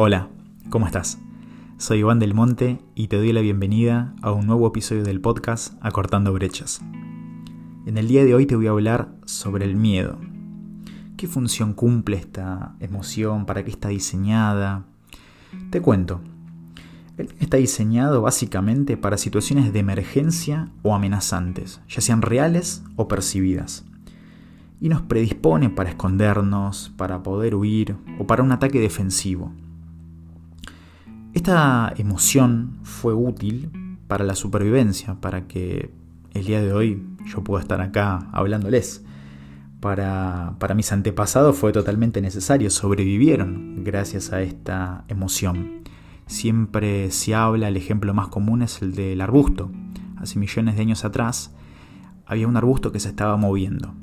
Hola, ¿cómo estás? Soy Iván del Monte y te doy la bienvenida a un nuevo episodio del podcast Acortando Brechas. En el día de hoy te voy a hablar sobre el miedo. ¿Qué función cumple esta emoción? ¿Para qué está diseñada? Te cuento. Está diseñado básicamente para situaciones de emergencia o amenazantes, ya sean reales o percibidas. Y nos predispone para escondernos, para poder huir o para un ataque defensivo. Esta emoción fue útil para la supervivencia, para que el día de hoy yo pueda estar acá hablándoles. Para, mis antepasados fue totalmente necesario, sobrevivieron gracias a esta emoción. Siempre se habla, el ejemplo más común es el del arbusto. Hace millones de años atrás había un arbusto que se estaba moviendo.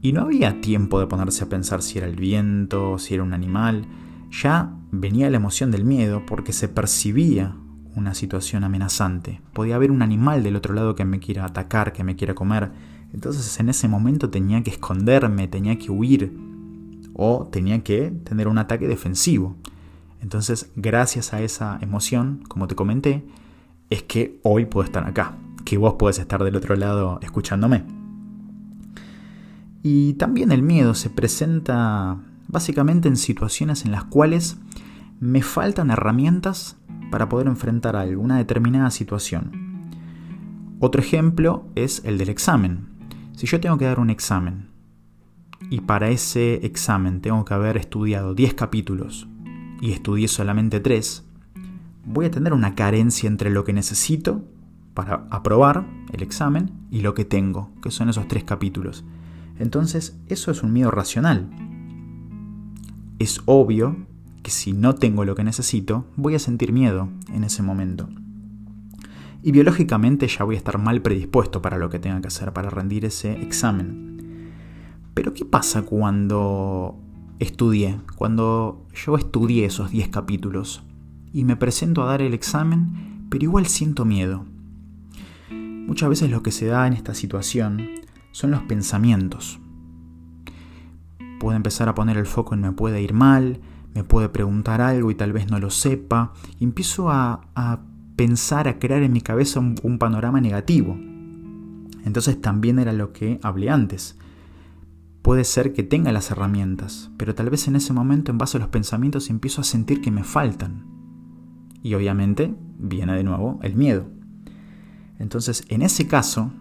Y no había tiempo de ponerse a pensar si era el viento, si era un animal, ya venía la emoción del miedo porque se percibía una situación amenazante. Podía haber un animal del otro lado que me quiera atacar, que me quiera comer. Entonces en ese momento tenía que esconderme, tenía que huir o tenía que tener un ataque defensivo. Entonces gracias a esa emoción, como te comenté, es que hoy puedo estar acá, que vos podés estar del otro lado escuchándome. Y también el miedo se presenta básicamente en situaciones en las cuales me faltan herramientas para poder enfrentar alguna determinada situación. Otro ejemplo es el del examen. Si yo tengo que dar un examen y para ese examen tengo que haber estudiado 10 capítulos y estudié solamente 3, voy a tener una carencia entre lo que necesito para aprobar el examen y lo que tengo, que son esos 3 capítulos. Entonces, eso es un miedo racional es obvio que si no tengo lo que necesito, voy a sentir miedo en ese momento. Y biológicamente ya voy a estar mal predispuesto para lo que tenga que hacer, para rendir ese examen. Pero ¿qué pasa cuando estudié? Cuando yo estudié esos 10 capítulos y me presento a dar el examen, pero igual siento miedo. Muchas veces lo que se da en esta situación son los pensamientos puede empezar a poner el foco en me puede ir mal, me puede preguntar algo y tal vez no lo sepa, y empiezo a, pensar, a crear en mi cabeza un, panorama negativo. Entonces también era lo que hablé antes. Puede ser que tenga las herramientas, pero tal vez en ese momento en base a los pensamientos empiezo a sentir que me faltan. Y obviamente viene de nuevo el miedo. Entonces, en ese caso,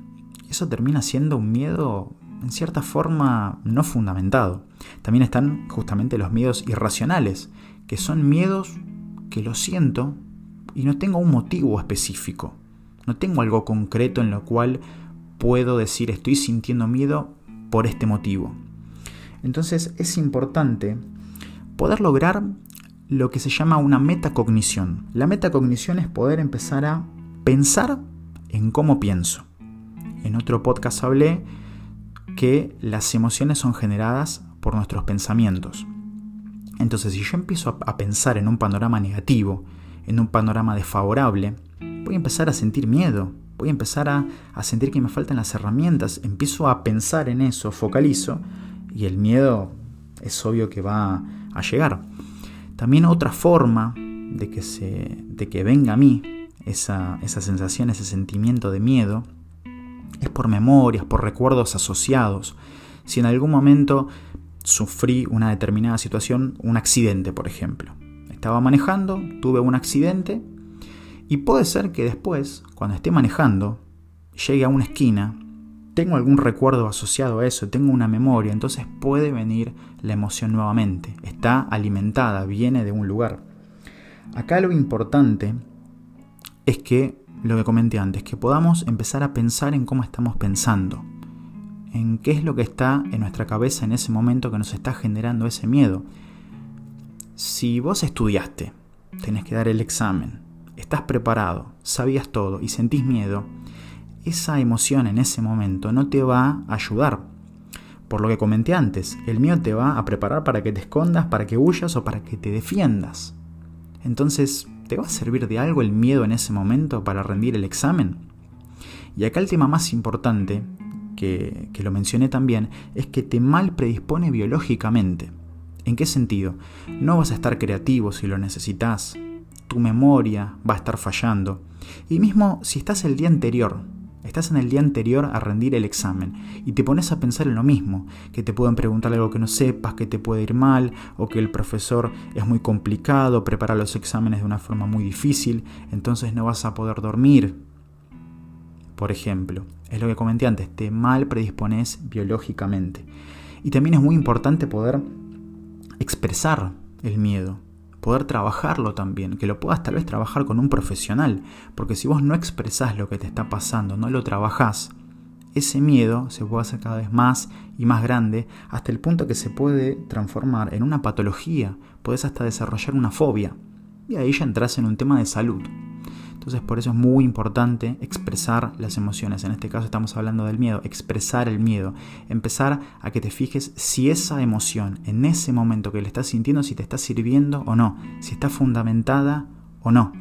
eso termina siendo un miedo en cierta forma no fundamentado. También están justamente los miedos irracionales, que son miedos que lo siento y no tengo un motivo específico. No tengo algo concreto en lo cual puedo decir estoy sintiendo miedo por este motivo. Entonces es importante poder lograr lo que se llama una metacognición. La metacognición es poder empezar a pensar en cómo pienso. En otro podcast hablé que las emociones son generadas por nuestros pensamientos. Entonces, si yo empiezo a pensar en un panorama negativo, en un panorama desfavorable, voy a empezar a sentir miedo, voy a empezar a, sentir que me faltan las herramientas, empiezo a pensar en eso, focalizo, y el miedo es obvio que va a llegar. También otra forma de que, venga a mí esa sensación, ese sentimiento de miedo, es por memorias, por recuerdos asociados. Si en algún momento sufrí una determinada situación, un accidente, por ejemplo. Estaba manejando, tuve un accidente y puede ser que después, cuando esté manejando, llegue a una esquina, tengo algún recuerdo asociado a eso, tengo una memoria, entonces puede venir la emoción nuevamente. Está alimentada, viene de un lugar. Acá lo importante es que lo que comenté antes, que podamos empezar a pensar en cómo estamos pensando, en qué es lo que está en nuestra cabeza en ese momento que nos está generando ese miedo. Si vos estudiaste, tenés que dar el examen, estás preparado, sabías todo y sentís miedo, esa emoción en ese momento no te va a ayudar. Por lo que comenté antes, el miedo te va a preparar para que te escondas, para que huyas o para que te defiendas. Entonces, ¿Te va a servir de algo el miedo en ese momento para rendir el examen? Y acá el tema más importante, que, lo mencioné también, es que te mal predispone biológicamente. ¿En qué sentido? No vas a estar creativo si lo necesitas. Tu memoria va a estar fallando. Y mismo si estás el día anterior, estás en el día anterior a rendir el examen y te pones a pensar en lo mismo, que te pueden preguntar algo que no sepas, que te puede ir mal, o que el profesor es muy complicado, prepara los exámenes de una forma muy difícil, entonces no vas a poder dormir. Por ejemplo, es lo que comenté antes, te mal predispones biológicamente. Y también es muy importante poder expresar el miedo, poder trabajarlo también, que lo puedas tal vez trabajar con un profesional, porque si vos no expresás lo que te está pasando, no lo trabajás, ese miedo se puede hacer cada vez más y más grande hasta el punto que se puede transformar en una patología, puedes hasta desarrollar una fobia. Y ahí ya entras en un tema de salud. Entonces por eso es muy importante expresar las emociones. En este caso estamos hablando del miedo, expresar el miedo. Empezar a que te fijes si esa emoción en ese momento que le estás sintiendo, si te está sirviendo o no, si está fundamentada o no.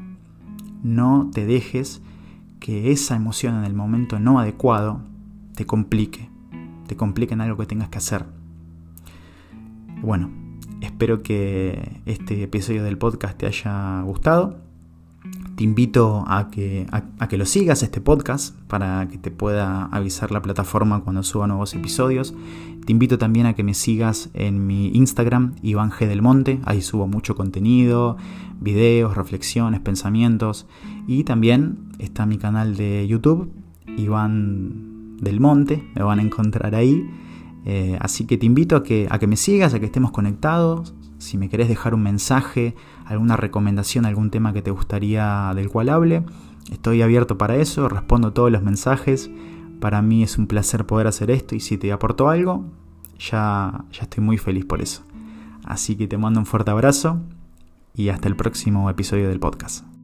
No te dejes que esa emoción en el momento no adecuado te complique, te complique en algo que tengas que hacer. Bueno, espero que este episodio del podcast te haya gustado te invito a que, a, que lo sigas este podcast para que te pueda avisar la plataforma cuando suba nuevos episodios. Te invito también a que me sigas en mi Instagram, Iván G. del Monte. Ahí subo mucho contenido, videos, reflexiones, pensamientos. Y también está mi canal de YouTube, Iván del Monte. Me van a encontrar ahí. Eh, así que te invito a que, a que me sigas, a que estemos conectados. Si me querés dejar un mensaje, alguna recomendación, algún tema que te gustaría del cual hable, estoy abierto para eso, respondo todos los mensajes. Para mí es un placer poder hacer esto y si te aportó algo, ya, ya estoy muy feliz por eso. Así que te mando un fuerte abrazo y hasta el próximo episodio del podcast.